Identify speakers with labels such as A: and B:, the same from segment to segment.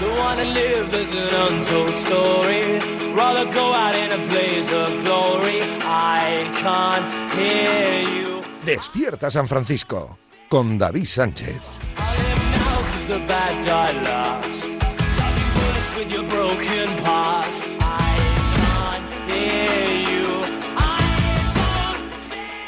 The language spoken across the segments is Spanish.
A: Don't wanna live as an untold story. Rather go out in a blaze of glory. I can't hear you.
B: Despierta San Francisco con David Sánchez.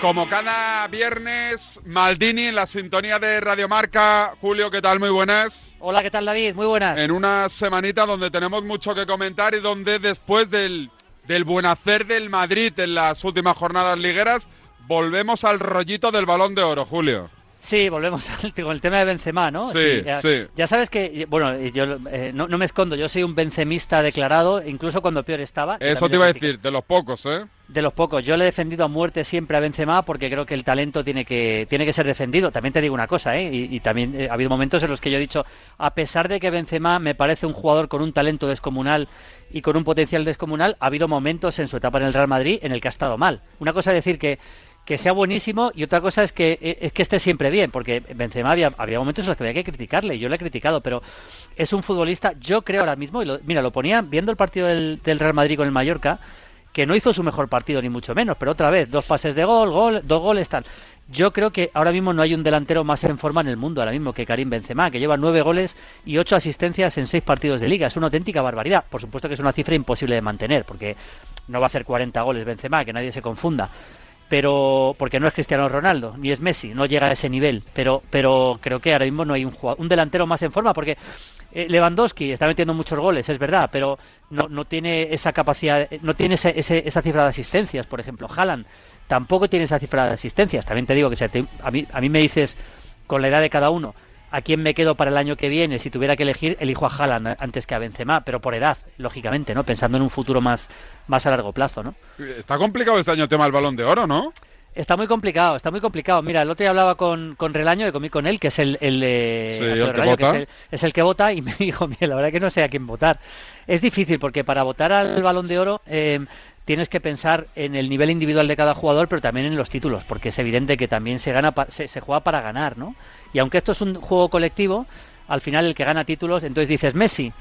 C: Como cada viernes, Maldini en la sintonía de Radiomarca. Julio, ¿qué tal? Muy buenas.
D: Hola, ¿qué tal David? Muy buenas.
C: En una semanita donde tenemos mucho que comentar y donde después del, del buen hacer del Madrid en las últimas jornadas ligueras, volvemos al rollito del balón de oro, Julio.
D: Sí, volvemos al, con el tema de Benzema, ¿no?
C: Sí,
D: ya,
C: sí.
D: ya sabes que, bueno, yo eh, no, no me escondo, yo soy un benzemista declarado, incluso cuando peor estaba.
C: Eso te iba a decir, de los pocos, ¿eh?
D: De los pocos. Yo le he defendido a muerte siempre a Benzema porque creo que el talento tiene que, tiene que ser defendido. También te digo una cosa, ¿eh? Y, también eh, ha habido momentos en los que yo he dicho, a pesar de que Benzema me parece un jugador con un talento descomunal y con un potencial descomunal, ha habido momentos en su etapa en el Real Madrid en el que ha estado mal. Una cosa es decir que que sea buenísimo y otra cosa es que eh, es que esté siempre bien, porque Benzema había, había momentos en los que había que criticarle, yo le he criticado, pero es un futbolista, yo creo ahora mismo, y lo, mira, lo ponía viendo el partido del Real Madrid con el Mallorca, que no hizo su mejor partido ni mucho menos, pero otra vez, dos pases de gol, gol, dos goles, tal. Yo creo que ahora mismo no hay un delantero más en forma en el mundo ahora mismo que Karim Benzema, que lleva nueve goles y ocho asistencias en seis partidos de liga. Es una auténtica barbaridad. Por supuesto que es una cifra imposible de mantener, porque no va a hacer 40 goles Benzema, que nadie se confunda. Pero porque no es Cristiano Ronaldo, ni es Messi, no llega a ese nivel. Pero, pero creo que ahora mismo no hay un, un delantero más en forma, porque eh, Lewandowski está metiendo muchos goles, es verdad, pero no, no tiene esa capacidad, no tiene ese, ese, esa cifra de asistencias, por ejemplo. Haaland tampoco tiene esa cifra de asistencias. También te digo que te, a, mí, a mí me dices, con la edad de cada uno, a quién me quedo para el año que viene, si tuviera que elegir, elijo a Haaland antes que a Benzema, pero por edad, lógicamente, ¿no? Pensando en un futuro más, más a largo plazo, ¿no?
C: Está complicado este año el tema del balón de oro, ¿no?
D: Está muy complicado, está muy complicado. Mira, el otro día hablaba con, con Relaño, que comí con él, que es el, el, eh,
C: Sí, que
D: el, es el que vota, y me dijo, mira, la verdad que no sé a quién votar. Es difícil, porque para votar al Balón de Oro eh, tienes que pensar en el nivel individual de cada jugador, pero también en los títulos, porque es evidente que también se, gana se, se juega para ganar, ¿no? Y aunque esto es un juego colectivo, al final el que gana títulos, entonces dices, Messi,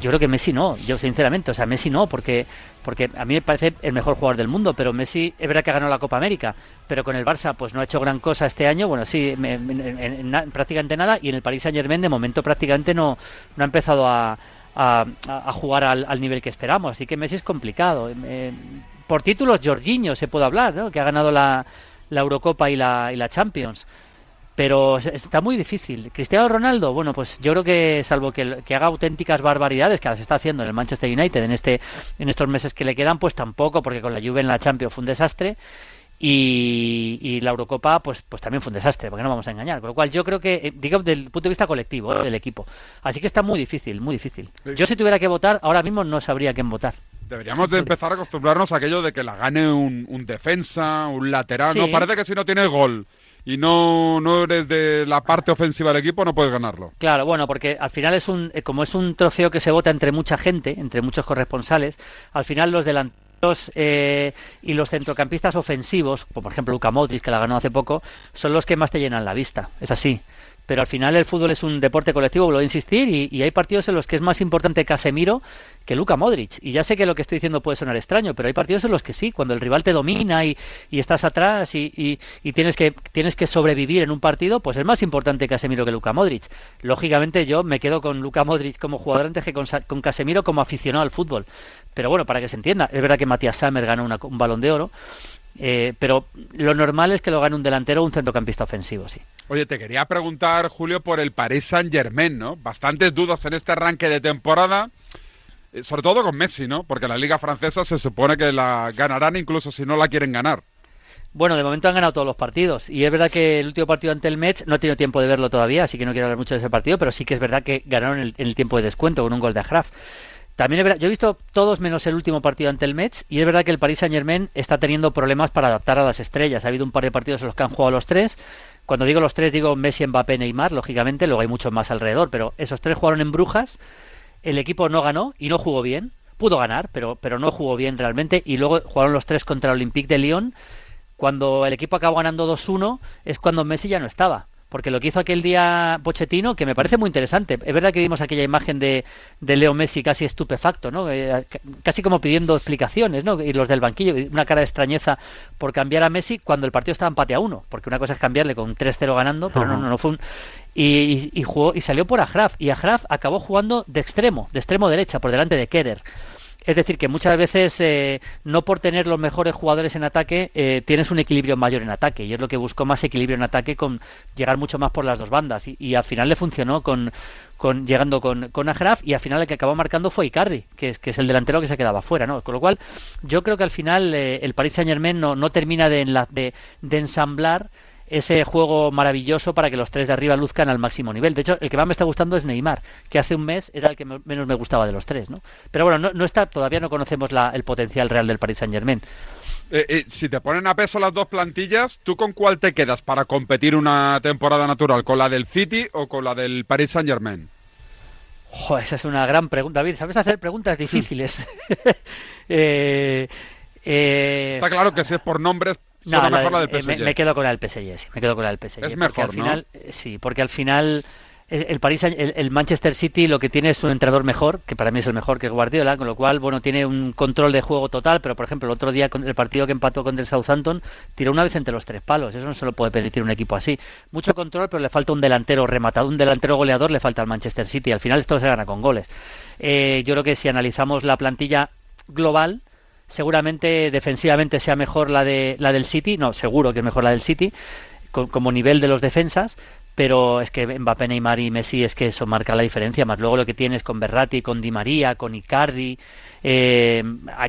D: yo creo que Messi no, yo sinceramente, o sea, Messi no, porque, porque a mí me parece el mejor jugador del mundo, pero Messi es verdad que ha ganado la Copa América, pero con el Barça pues no ha hecho gran cosa este año, bueno, sí, en- en na- prácticamente nada, y en el Paris Saint Germain de momento prácticamente no, no ha empezado a, a, jugar al, al nivel que esperamos, así que Messi es complicado. Eh, por títulos, Jorginho se puede hablar, ¿no? que ha ganado la, Eurocopa y la, y la Champions pero es- está muy difícil. Cristiano Ronaldo, bueno, pues yo creo que salvo que, que haga auténticas barbaridades que las está haciendo en el Manchester United en este en estos meses que le quedan, pues tampoco, porque con la Juve en la Champions fue un desastre y, y la Eurocopa pues pues también fue un desastre, porque no vamos a engañar. Con lo cual yo creo que eh, digo desde el punto de vista colectivo eh, del equipo. Así que está muy difícil, muy difícil. Yo si tuviera que votar ahora mismo no sabría quién votar.
C: Deberíamos de empezar a acostumbrarnos a aquello de que la gane un, un defensa, un lateral.
D: Sí.
C: No, parece que si no tienes gol y no, no eres de la parte ofensiva del equipo, no puedes ganarlo.
D: Claro, bueno, porque al final es un, eh, como es un trofeo que se vota entre mucha gente, entre muchos corresponsales, al final los delanteros eh, y los centrocampistas ofensivos, como por ejemplo Luka Modric, que la ganó hace poco, son los que más te llenan la vista. Es así. Pero al final el fútbol es un deporte colectivo, vuelvo a insistir, y, hay partidos en los que es más importante Casemiro que Luka Modric. Y ya sé que lo que estoy diciendo puede sonar extraño, pero hay partidos en los que sí, cuando el rival te domina y, y estás atrás y, y- tienes, que, tienes que sobrevivir en un partido, pues es más importante Casemiro que Luka Modric. Lógicamente yo me quedo con Luka Modric como jugador antes que con, Casemiro como aficionado al fútbol. Pero bueno, para que se entienda, es verdad que Matías Sammer ganó una- un balón de oro, eh, pero lo normal es que lo gane un delantero o un centrocampista ofensivo, sí.
C: Oye, te quería preguntar, Julio, por el Paris Saint Germain, ¿no? Bastantes dudas en este arranque de temporada, eh, sobre todo con Messi, ¿no? Porque la liga francesa se supone que la ganarán incluso si no la quieren ganar.
D: Bueno, de momento han ganado todos los partidos. Y es verdad que el último partido ante el Metz no he tenido tiempo de verlo todavía, así que no quiero hablar mucho de ese partido, pero sí que es verdad que ganaron en el, tiempo de descuento con un gol de Agraf. También es verdad, yo he visto todos menos el último partido ante el Metz y es verdad que el Paris Saint Germain está teniendo problemas para adaptar a las estrellas. Ha habido un par de partidos en los que han jugado los tres. Cuando digo los tres digo Messi, Mbappé, Neymar, lógicamente, luego hay muchos más alrededor, pero esos tres jugaron en Brujas, el equipo no ganó y no jugó bien. Pudo ganar, pero, pero no jugó bien realmente. Y luego jugaron los tres contra el Olympique de Lyon. Cuando el equipo acabó ganando 2-1 es cuando Messi ya no estaba. Porque lo que hizo aquel día Pochettino, que me parece muy interesante, es verdad que vimos aquella imagen de, de Leo Messi casi estupefacto, ¿no? Eh, casi como pidiendo explicaciones, ¿no? Y los del banquillo, una cara de extrañeza por cambiar a Messi cuando el partido estaba empate a uno, porque una cosa es cambiarle con 3-0 ganando, pero no, no, no fue un... Y, y, jugó, y salió por Ajraf, y Ajraf acabó jugando de extremo, de extremo derecha, por delante de Kerer. Es decir, que muchas veces eh, no por tener los mejores jugadores en ataque eh, tienes un equilibrio mayor en ataque y es lo que buscó más equilibrio en ataque con llegar mucho más por las dos bandas y, al final le funcionó con, con llegando con, con Agraf y al final el que acabó marcando fue Icardi, que es, que es el delantero que se quedaba fuera, ¿no? Con lo cual yo creo que al final eh, el Paris Saint Germain no, no termina de, de, de ensamblar ese juego maravilloso para que los tres de arriba luzcan al máximo nivel. De hecho, el que más me está gustando es Neymar, que hace un mes era el que menos me gustaba de los tres, ¿no? Pero bueno, no, no está, todavía no conocemos la, el potencial real del Paris Saint Germain.
C: Eh, eh, si te ponen a peso las dos plantillas, ¿tú con cuál te quedas para competir una temporada natural? ¿Con la del City o con la del Paris Saint Germain?
D: Oh, esa es una gran pregunta, David. Sabes hacer preguntas difíciles. eh...
C: Está claro que si es por nombres, no, mejor la del PSG.
D: Me, me, quedo con la del PSG, sí, me quedo con la del PSG.
C: Es mejor,
D: al final,
C: ¿no?
D: Sí, porque al final el París, el, el, Manchester City lo que tiene es un entrenador mejor, que para mí es el mejor que Guardiola, con lo cual, bueno, tiene un control de juego total, pero por ejemplo, el otro día con el partido que empató con el Southampton, tiró una vez entre los tres palos, eso no se lo puede permitir un equipo así. Mucho control, pero le falta un delantero rematado, un delantero goleador le falta al Manchester City, al final esto se gana con goles. Eh, yo creo que si analizamos la plantilla global, seguramente defensivamente sea mejor la de la del City, no, seguro que es mejor la del City, con, como nivel de los defensas, pero es que Mbappé, Neymar y Messi es que eso marca la diferencia, más luego lo que tienes con Berratti, con Di María, con Icardi, eh,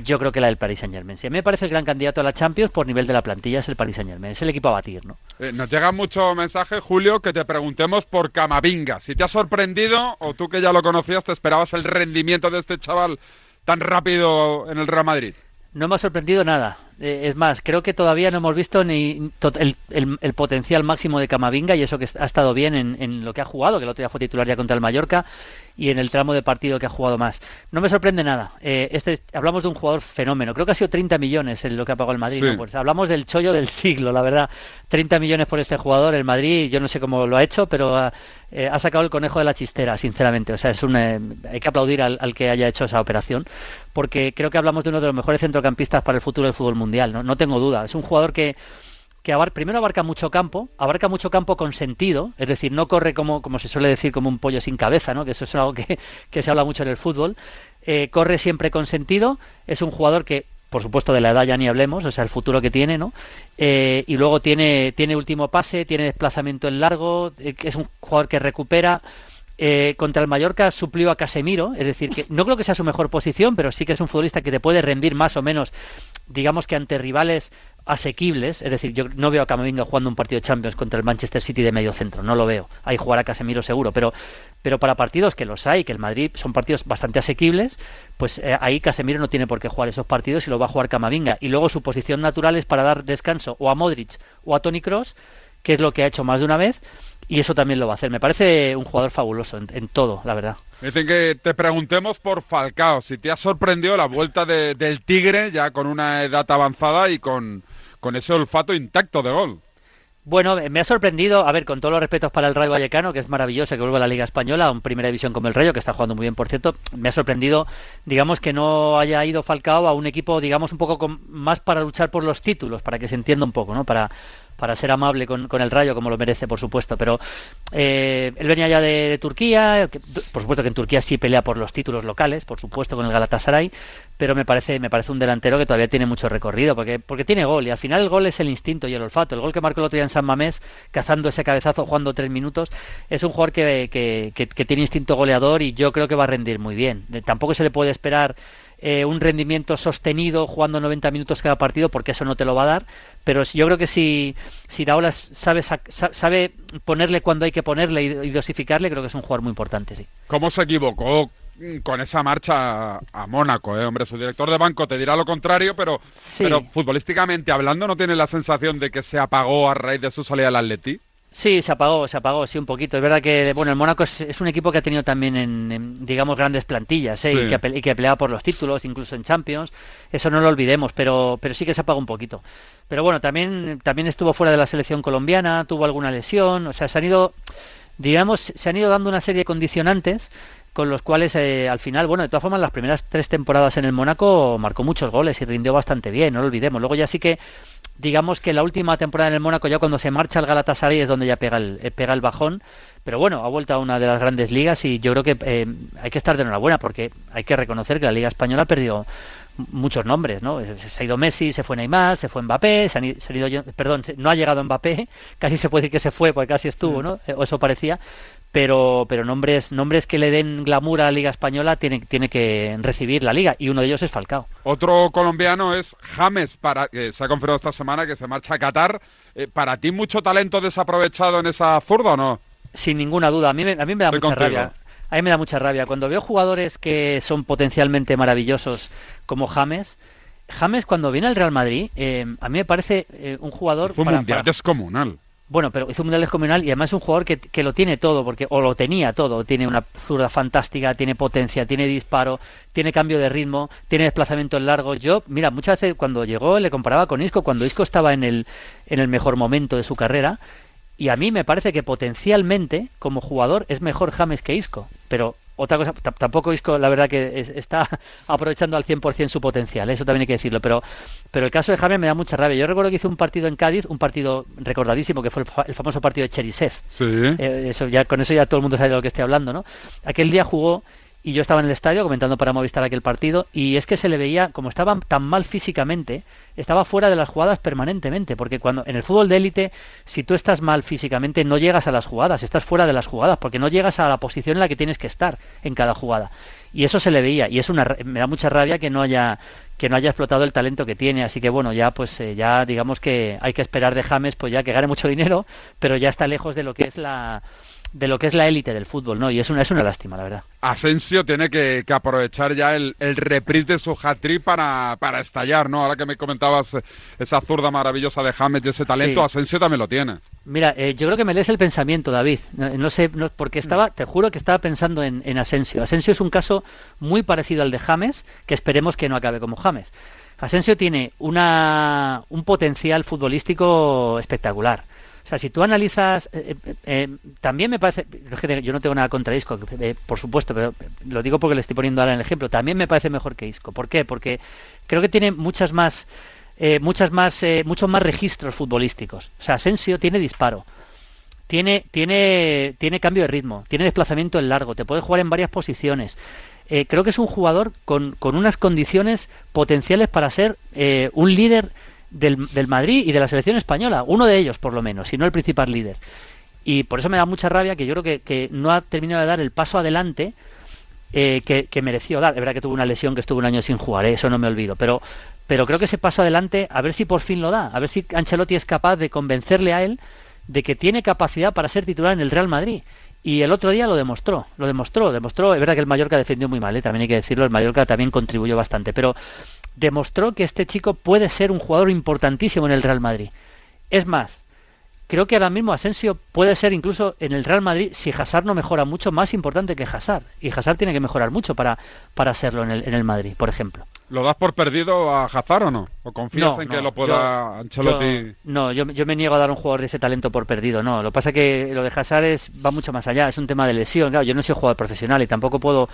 D: yo creo que la del Paris Saint Germain. Si a mí me parece el gran candidato a la Champions por nivel de la plantilla es el Paris Saint Germain, es el equipo a batir, ¿no?
C: Eh, nos llega mucho mensaje, Julio, que te preguntemos por Camavinga, si te ha sorprendido o tú que ya lo conocías te esperabas el rendimiento de este chaval tan rápido en el Real Madrid.
D: No me ha sorprendido nada. Eh, es más, creo que todavía no hemos visto ni el, el, el, potencial máximo de Camavinga y eso que ha estado bien en, en, lo que ha jugado, que el otro día fue titular ya contra el Mallorca y en el tramo de partido que ha jugado más. No me sorprende nada. Eh, este hablamos de un jugador fenómeno. Creo que ha sido 30 millones en lo que ha pagado el Madrid.
C: Sí.
D: ¿no? Pues hablamos del chollo del siglo, la verdad. 30 millones por este jugador. El Madrid, yo no sé cómo lo ha hecho, pero eh, ha sacado el conejo de la chistera, sinceramente. O sea, es un, eh, hay que aplaudir al, al, que haya hecho esa operación, porque creo que hablamos de uno de los mejores centrocampistas para el futuro del fútbol mundial. No, no tengo duda. Es un jugador que que primero abarca mucho campo, abarca mucho campo con sentido, es decir, no corre como, como se suele decir, como un pollo sin cabeza, ¿no? que eso es algo que, que se habla mucho en el fútbol, eh, corre siempre con sentido, es un jugador que, por supuesto, de la edad ya ni hablemos, o sea, el futuro que tiene, ¿no? Eh, y luego tiene, tiene último pase, tiene desplazamiento en largo, eh, es un jugador que recupera, eh, contra el Mallorca suplió a Casemiro, es decir, que no creo que sea su mejor posición, pero sí que es un futbolista que te puede rendir más o menos, digamos que ante rivales asequibles, es decir, yo no veo a Camavinga jugando un partido de Champions contra el Manchester City de medio centro, no lo veo. Ahí jugará Casemiro seguro, pero pero para partidos que los hay, que el Madrid son partidos bastante asequibles, pues eh, ahí Casemiro no tiene por qué jugar esos partidos y lo va a jugar Camavinga. Y luego su posición natural es para dar descanso o a Modric o a Tony Cross, que es lo que ha hecho más de una vez, y eso también lo va a hacer. Me parece un jugador fabuloso en, en todo, la verdad.
C: Dicen que te preguntemos por Falcao, si te ha sorprendido la vuelta de, del Tigre ya con una edad avanzada y con, con ese olfato intacto de gol.
D: Bueno, me ha sorprendido, a ver, con todos los respetos para el Rayo Vallecano, que es maravilloso que vuelva a la Liga Española, a un primera división como el Rayo, que está jugando muy bien, por cierto, me ha sorprendido, digamos, que no haya ido Falcao a un equipo, digamos, un poco más para luchar por los títulos, para que se entienda un poco, ¿no? Para, para ser amable con, el Rayo, como lo merece, por supuesto. Pero eh, él venía ya de, Turquía, que, por supuesto que en Turquía sí pelea por los títulos locales, por supuesto, con el Galatasaray, pero me parece, me parece un delantero que todavía tiene mucho recorrido, porque, porque tiene gol, y al final el gol es el instinto y el olfato. El gol que marcó el otro día en San Mamés, cazando ese cabezazo, jugando tres minutos, es un jugador que, que tiene instinto goleador y yo creo que va a rendir muy bien. Tampoco se le puede esperar eh, un rendimiento sostenido jugando 90 minutos cada partido, porque eso no te lo va a dar. Pero yo creo que si, si sabe, sabe ponerle cuando hay que ponerle y, dosificarle, creo que es un jugador muy importante. Sí.
C: ¿Cómo se equivocó con esa marcha a Mónaco, eh, hombre, su director de banco te dirá lo contrario, pero, sí. pero futbolísticamente hablando, ¿no tiene la sensación de que se apagó a raíz de su salida al Atleti?
D: Sí, se apagó, se apagó, sí, un poquito. Es verdad que, bueno, el Mónaco es, un equipo que ha tenido también, en, digamos, grandes plantillas, ¿eh? y, que, y, que, peleaba por los títulos, incluso en Champions. Eso no lo olvidemos, pero, pero sí que se apagó un poquito. Pero bueno, también, también estuvo fuera de la selección colombiana, tuvo alguna lesión, o sea, se han ido, digamos, se han ido dando una serie de condicionantes con los cuales eh, al final, bueno, de todas formas, las primeras tres temporadas en el Mónaco marcó muchos goles y rindió bastante bien, no lo olvidemos. Luego ya sí que digamos que la última temporada en el Mónaco, ya cuando se marcha el Galatasaray, es donde ya pega el, eh, pega el bajón. Pero bueno, ha vuelto a una de las grandes ligas y yo creo que eh, hay que estar de enhorabuena porque hay que reconocer que la Liga Española ha perdido muchos nombres, ¿no? Se ha ido Messi, se fue Neymar, se fue Mbappé, se, han, ido, perdón, no ha llegado Mbappé, casi se puede decir que se fue porque casi estuvo, mm. ¿no? O eso parecía, pero, pero nombres, nombres que le den glamour a la Liga Española tiene, tiene que recibir la Liga y uno de ellos es Falcao.
C: Otro colombiano es James, para, que se ha confirmado esta semana que se marcha a Qatar. Eh, ¿Para ti mucho talento desaprovechado en esa zurda o no?
D: Sin ninguna duda, a mí, a mí me da mucha rabia. A mí me da mucha rabia. Cuando veo jugadores que son potencialmente maravillosos como James, James cuando viene al Real Madrid, eh, a mí me parece eh, un jugador...
C: Fue mundial descomunal.
D: Bueno, pero hizo un mundial descomunal y además es un jugador que, que, lo tiene todo, porque o lo tenía todo. Tiene una zurda fantástica, tiene potencia, tiene disparo, tiene cambio de ritmo, tiene desplazamiento en largo. Yo, mira, muchas veces cuando llegó le comparaba con Isco, cuando Isco estaba en el, en el mejor momento de su carrera. Y a mí me parece que potencialmente, como jugador, es mejor James que Isco. Pero otra cosa, tampoco Isco, la verdad que está aprovechando al 100% su potencial, eso también hay que decirlo, pero, pero el caso de James me da mucha rabia. Yo recuerdo que hice un partido en Cádiz, un partido recordadísimo, que fue el, famoso partido de Cherisev.
C: Sí.
D: Eh, eso ya, con eso ya todo el mundo sabe de lo que estoy hablando, ¿no? Aquel día jugó y yo estaba en el estadio comentando para Movistar aquel partido y es que se le veía, como estaba tan mal físicamente, estaba fuera de las jugadas permanentemente, porque cuando en el fútbol de élite, si tú estás mal físicamente, no llegas a las jugadas, estás fuera de las jugadas, porque no llegas a la posición en la que tienes que estar en cada jugada. Y eso se le veía, y es una, me da mucha rabia que no haya que no haya explotado el talento que tiene, así que bueno, ya pues eh, ya digamos que hay que esperar de James pues ya que gane mucho dinero, pero ya está lejos de lo que es la de lo que es la élite del fútbol, ¿no? Y es una, es una lástima, la verdad.
C: Asensio tiene que, aprovechar ya el, el reprise de su hat para, para estallar, ¿no? Ahora que me comentabas esa zurda maravillosa de James y ese talento, Asensio también lo tiene.
D: Mira, eh, yo creo que me lees el pensamiento, David. No, sé, no, porque estaba, te juro que estaba pensando en, en Asensio. Asensio es un caso muy parecido al de James, que esperemos que no acabe como James. Asensio tiene una, un potencial futbolístico espectacular sea, si tú analizas, eh, eh, eh, también me parece, yo no tengo nada contra Isco, por supuesto, pero lo digo porque le estoy poniendo ahora en el ejemplo, también me parece mejor que Isco. ¿Por qué? Porque creo que tiene muchas más, muchas más, muchos más registros futbolísticos. O sea, Asensio tiene disparo, tiene, tiene, tiene cambio de ritmo, tiene desplazamiento en largo, te puede jugar en varias posiciones. creo que es un jugador con, con unas condiciones potenciales para ser un líder del, del, Madrid y de la selección española, uno de ellos por lo menos, si no el principal líder. Y por eso me da mucha rabia que yo creo que, que no ha terminado de dar el paso adelante eh, que, que, mereció dar. Es verdad que tuvo una lesión que estuvo un año sin jugar, ¿eh? eso no me olvido, pero, pero creo que ese paso adelante, a ver si por fin lo da, a ver si Ancelotti es capaz de convencerle a él de que tiene capacidad para ser titular en el Real Madrid. Y el otro día lo demostró, lo demostró, demostró, es verdad que el Mallorca defendió muy mal, ¿eh? también hay que decirlo, el Mallorca también contribuyó bastante, pero demostró que este chico puede ser un jugador importantísimo en el Real Madrid. Es más, creo que ahora mismo Asensio puede ser incluso en el Real Madrid, si Hazard no mejora mucho, más importante que Hazard. Y Hazard tiene que mejorar mucho para, para serlo en el, en el Madrid, por ejemplo.
C: ¿Lo das por perdido a Hazard o no? ¿O confías en que lo pueda Ancelotti?
D: no, yo, yo, me niego a dar un jugador de ese talento por perdido, no. Lo que pasa es que lo de Hazard es, va mucho más allá, es un tema de lesión. Claro, yo no soy jugador profesional y tampoco puedo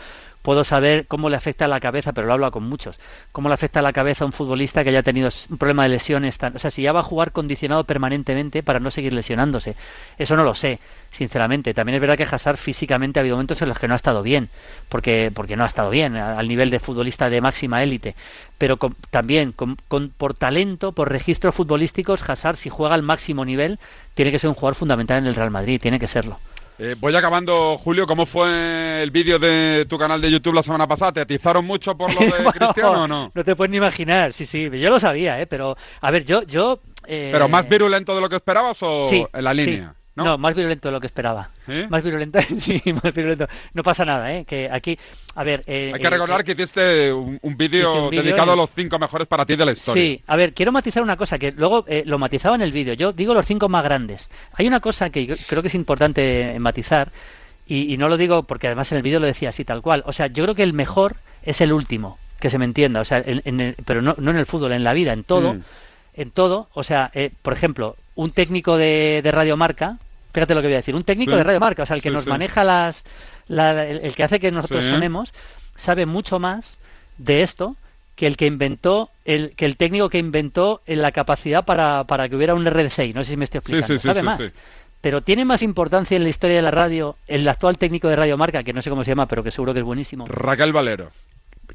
D: puedo saber cómo le afecta a la cabeza, pero lo hablo con muchos, cómo le afecta a la cabeza a un futbolista que haya tenido un problema de lesiones. o sea, si ya va a jugar condicionado permanentemente para no seguir lesionándose. Eso no lo sé, sinceramente. También es verdad que Hazard físicamente ha habido momentos en los que no ha estado bien, porque, porque no ha estado bien al nivel de futbolista de máxima élite. Pero también con, por talento, por registros futbolísticos, Hazard, si juega al máximo nivel, tiene que ser un jugador fundamental en el Real Madrid, tiene que serlo.
C: Eh, voy acabando, Julio. ¿Cómo fue el vídeo de tu canal de YouTube la semana pasada? ¿Te atizaron mucho por lo de Cristiano o no?
D: No te puedes ni imaginar. Sí, sí, yo lo sabía, ¿eh? Pero, a ver, yo... yo
C: eh, ¿Pero más virulento de lo que esperabas o en la línea? ¿No?
D: más virulento de lo que esperaba.
C: ¿Eh?
D: Más virulento, sí, más virulento. No pasa nada, ¿eh? Que aquí, a ver... eh,
C: Hay que
D: eh,
C: recordar
D: eh,
C: que hiciste un, un vídeo dedicado a los cinco mejores para ti de la historia.
D: Sí, a ver, quiero matizar una cosa, que luego eh, lo matizaba en el vídeo. Yo digo los cinco más grandes. Hay una cosa que yo creo que es importante matizar, y, y no lo digo porque además en el vídeo lo decía así tal cual. O sea, yo creo que el mejor es el último, que se me entienda. O sea, en- en el- pero no, no en el fútbol, en la vida, en todo.
C: Mm.
D: En todo. O sea, eh, por ejemplo, un técnico de, de radiomarca, fíjate lo que voy a decir, un técnico
C: Sí.
D: de radiomarca, o sea, el que
C: Sí,
D: nos
C: sí.
D: maneja las. la- el, el que hace que nosotros sonemos, sabe mucho más de esto que el que inventó, el, que el técnico que inventó eh, la capacidad para, para que hubiera un RD6. No sé si me estoy explicando.
C: sí, sí,
D: sabe más. Pero tiene más importancia en la historia de la radio el actual técnico de Radiomarca, que no sé cómo se llama, pero que seguro que es buenísimo.
C: Raquel Valero.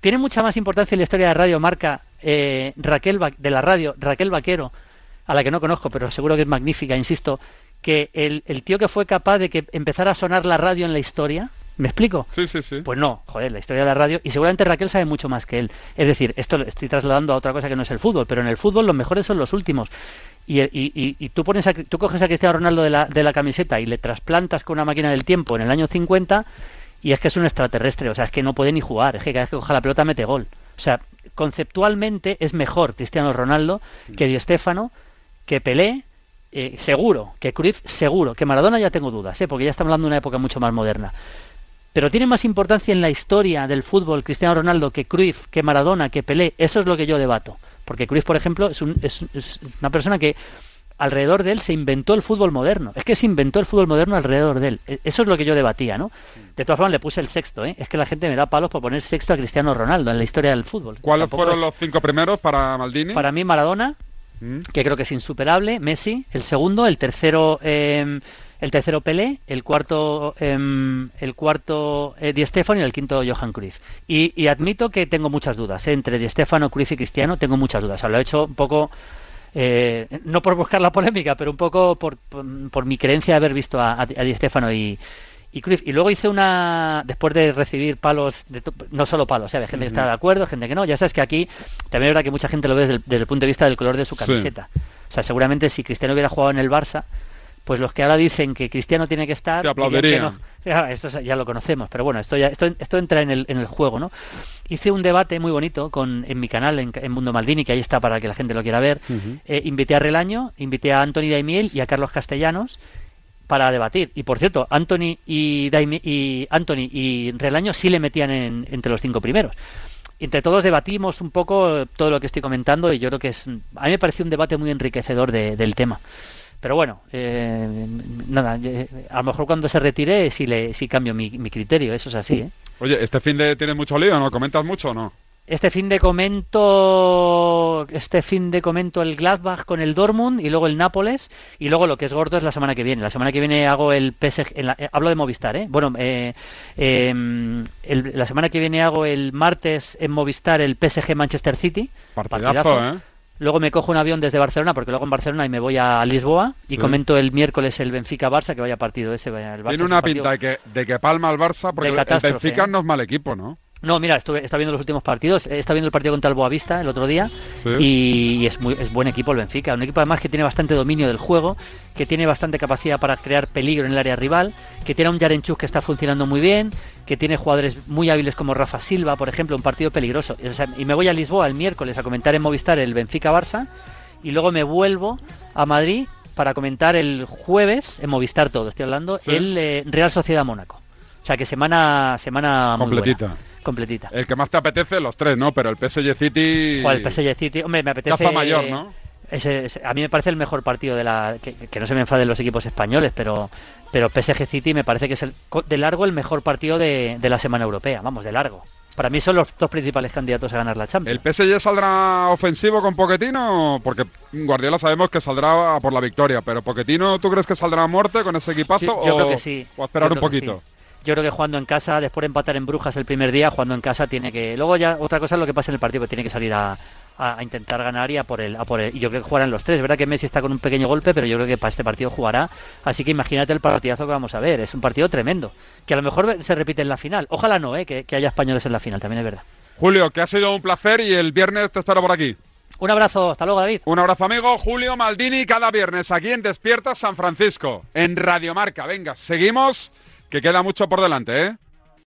D: Tiene mucha más importancia en la historia de Radio Marca eh, Raquel de la radio, Raquel Vaquero, a la que no conozco, pero seguro que es magnífica, insisto, que el, el tío que fue capaz de que empezara a sonar la radio en la historia. ¿Me explico?
C: Sí, sí, sí.
D: Pues no, joder, la historia de la radio. Y seguramente Raquel sabe mucho más que él. Es decir, esto lo estoy trasladando a otra cosa que no es el fútbol, pero en el fútbol los mejores son los últimos. Y, y- y- y tú, pones a- tú coges a Cristiano Ronaldo de la, de la camiseta y le trasplantas con una máquina del tiempo en el año 50 y es que es un extraterrestre. O sea, es que no puede ni jugar. Es que cada vez que coja la pelota mete gol. O sea, conceptualmente es mejor Cristiano Ronaldo que Di Stéfano, que Pelé, eh, seguro, que Cruyff, seguro, que Maradona ya tengo dudas, ¿eh? porque ya estamos hablando de una época mucho más moderna. Pero tiene más importancia en la historia del fútbol Cristiano Ronaldo que Cruyff, que Maradona, que Pelé. Eso es lo que yo debato. Porque Cruyff, por ejemplo, es, un- es- es una persona que alrededor de él se inventó el fútbol moderno. Es que se inventó el fútbol moderno alrededor de él. E- Eso es lo que yo debatía, ¿no? De todas formas, le puse el sexto, ¿eh? Es que la gente me da palos por poner sexto a Cristiano Ronaldo en la historia del fútbol.
C: ¿Cuáles
D: Tampoco
C: fueron
D: es-
C: los cinco primeros para Maldini?
D: Para mí, Maradona,
C: Mm.
D: que creo que es insuperable, Messi, el segundo, el tercero, eh, el tercero Pelé, el cuarto, eh, el cuarto eh, Di Stéfano y el quinto Johan Cruyff. Y, y admito que tengo muchas dudas ¿eh? entre Di Stéfano, Cruyff y Cristiano, tengo muchas dudas. O sea, lo he hecho un poco eh, no por buscar la polémica, pero un poco por, por, mi creencia de haber visto a, a Di Stéfano y, y Cruyff. Y luego hice una, después de recibir palos, de to- no solo palos, gente que estaba de acuerdo, gente que no. Ya sabes que aquí también es verdad que mucha gente lo ve desde el, desde el punto de vista del color de su
C: Sí.
D: camiseta. O sea, seguramente si Cristiano hubiera jugado en el Barça, pues los que ahora dicen que Cristiano tiene que estar...
C: Te
D: que
C: aplaudirían.
D: no. Ya, esto ya lo conocemos, pero bueno, esto ya esto, esto entra en el, en el juego, ¿no? Hice un debate muy bonito con en mi canal, en, en Mundo Maldini, que ahí está para que la gente lo quiera ver. Eh, invité a Relaño, invité a Anthony Daimiel y a Carlos Castellanos para debatir. Y por cierto, Anthony y, Daimi- y Anthony y Relaño sí le metían en- entre los cinco primeros. Entre todos debatimos un poco eh, todo lo que estoy comentando y yo creo que es, a mí me pareció un debate muy enriquecedor de- del tema. Pero bueno, eh, nada, eh, a lo mejor cuando se retire sí, le, sí cambio mi, criterio, eso es así. ¿eh?
C: Oye, ¿este fin de tienes mucho lío, no? ¿Comentas mucho o no?
D: Este fin de comento este fin de comento el Gladbach con el Dortmund y luego el Nápoles y luego lo que es gordo es la semana que viene. La semana que viene hago el PSG, en la- eh, hablo de Movistar, ¿eh? Bueno, eh, eh, el- la semana que viene hago el martes en Movistar el PSG Manchester City.
C: Partidazo, ¿eh?
D: Luego me cojo un avión desde Barcelona, porque luego en Barcelona y me voy a Lisboa y
C: Sí.
D: comento el miércoles el Benfica-Barça, que vaya partido ese. el Barça
C: Tiene
D: un
C: una pinta de que, de que palma al Barça porque el- Benfica
D: ¿eh?
C: no es mal equipo, ¿no?
D: No, mira, estuve, estaba viendo los últimos partidos. Estado viendo el partido contra el Boavista el otro día.
C: Sí.
D: Y es, muy, es buen equipo el Benfica. Un equipo además que tiene bastante dominio del juego, que tiene bastante capacidad para crear peligro en el área rival, que tiene a un Yarenchuk que está funcionando muy bien, que tiene jugadores muy hábiles como Rafa Silva, por ejemplo, un partido peligroso. O sea, y me voy a Lisboa el miércoles a comentar en Movistar el Benfica-Barça y luego me vuelvo a Madrid para comentar el jueves en Movistar todo, estoy hablando,
C: Sí.
D: el eh, Real Sociedad Mónaco. O sea que semana semana muy buena.
C: Completita. El que más te apetece, los tres, ¿no? Pero el PSG City...
D: Joder, el PSG City, hombre, me apetece.
C: Caza mayor, ¿no?
D: ese- ese- a mí me parece el mejor partido de la. Que, que no se me enfaden los equipos españoles, pero pero PSG City me parece que es el, de largo el mejor partido de, de la semana europea. Vamos, de largo. Para mí son los dos principales candidatos a ganar la Champions.
C: ¿El PSG saldrá ofensivo con Poquetino? Porque Guardiola sabemos que saldrá por la victoria, pero Poquetino, ¿tú crees que saldrá a muerte con ese equipazo?
D: Sí, yo
C: o,
D: creo que sí.
C: o esperar un poquito?
D: sí. Yo creo que jugando en casa, después de empatar en Brujas el primer día, jugando en casa tiene que. Luego ya otra cosa es lo que pasa en el partido, que tiene que salir a, intentar ganar y a por el, a por el. Y yo creo que jugarán los tres. Es verdad que Messi está con un pequeño golpe, pero yo creo que para este partido jugará. Así que imagínate el partidazo que vamos a ver. Es un partido tremendo. Que a lo mejor se repite en la final. Ojalá no, ¿eh? que, que haya españoles en la final, también es verdad.
C: Julio, que ha sido un placer y el viernes te espero por aquí.
D: Un abrazo, hasta luego David.
C: Un abrazo amigo, Julio Maldini, cada viernes aquí en Despierta San Francisco, en Radio Marca. Venga, seguimos, que queda mucho por delante, ¿eh?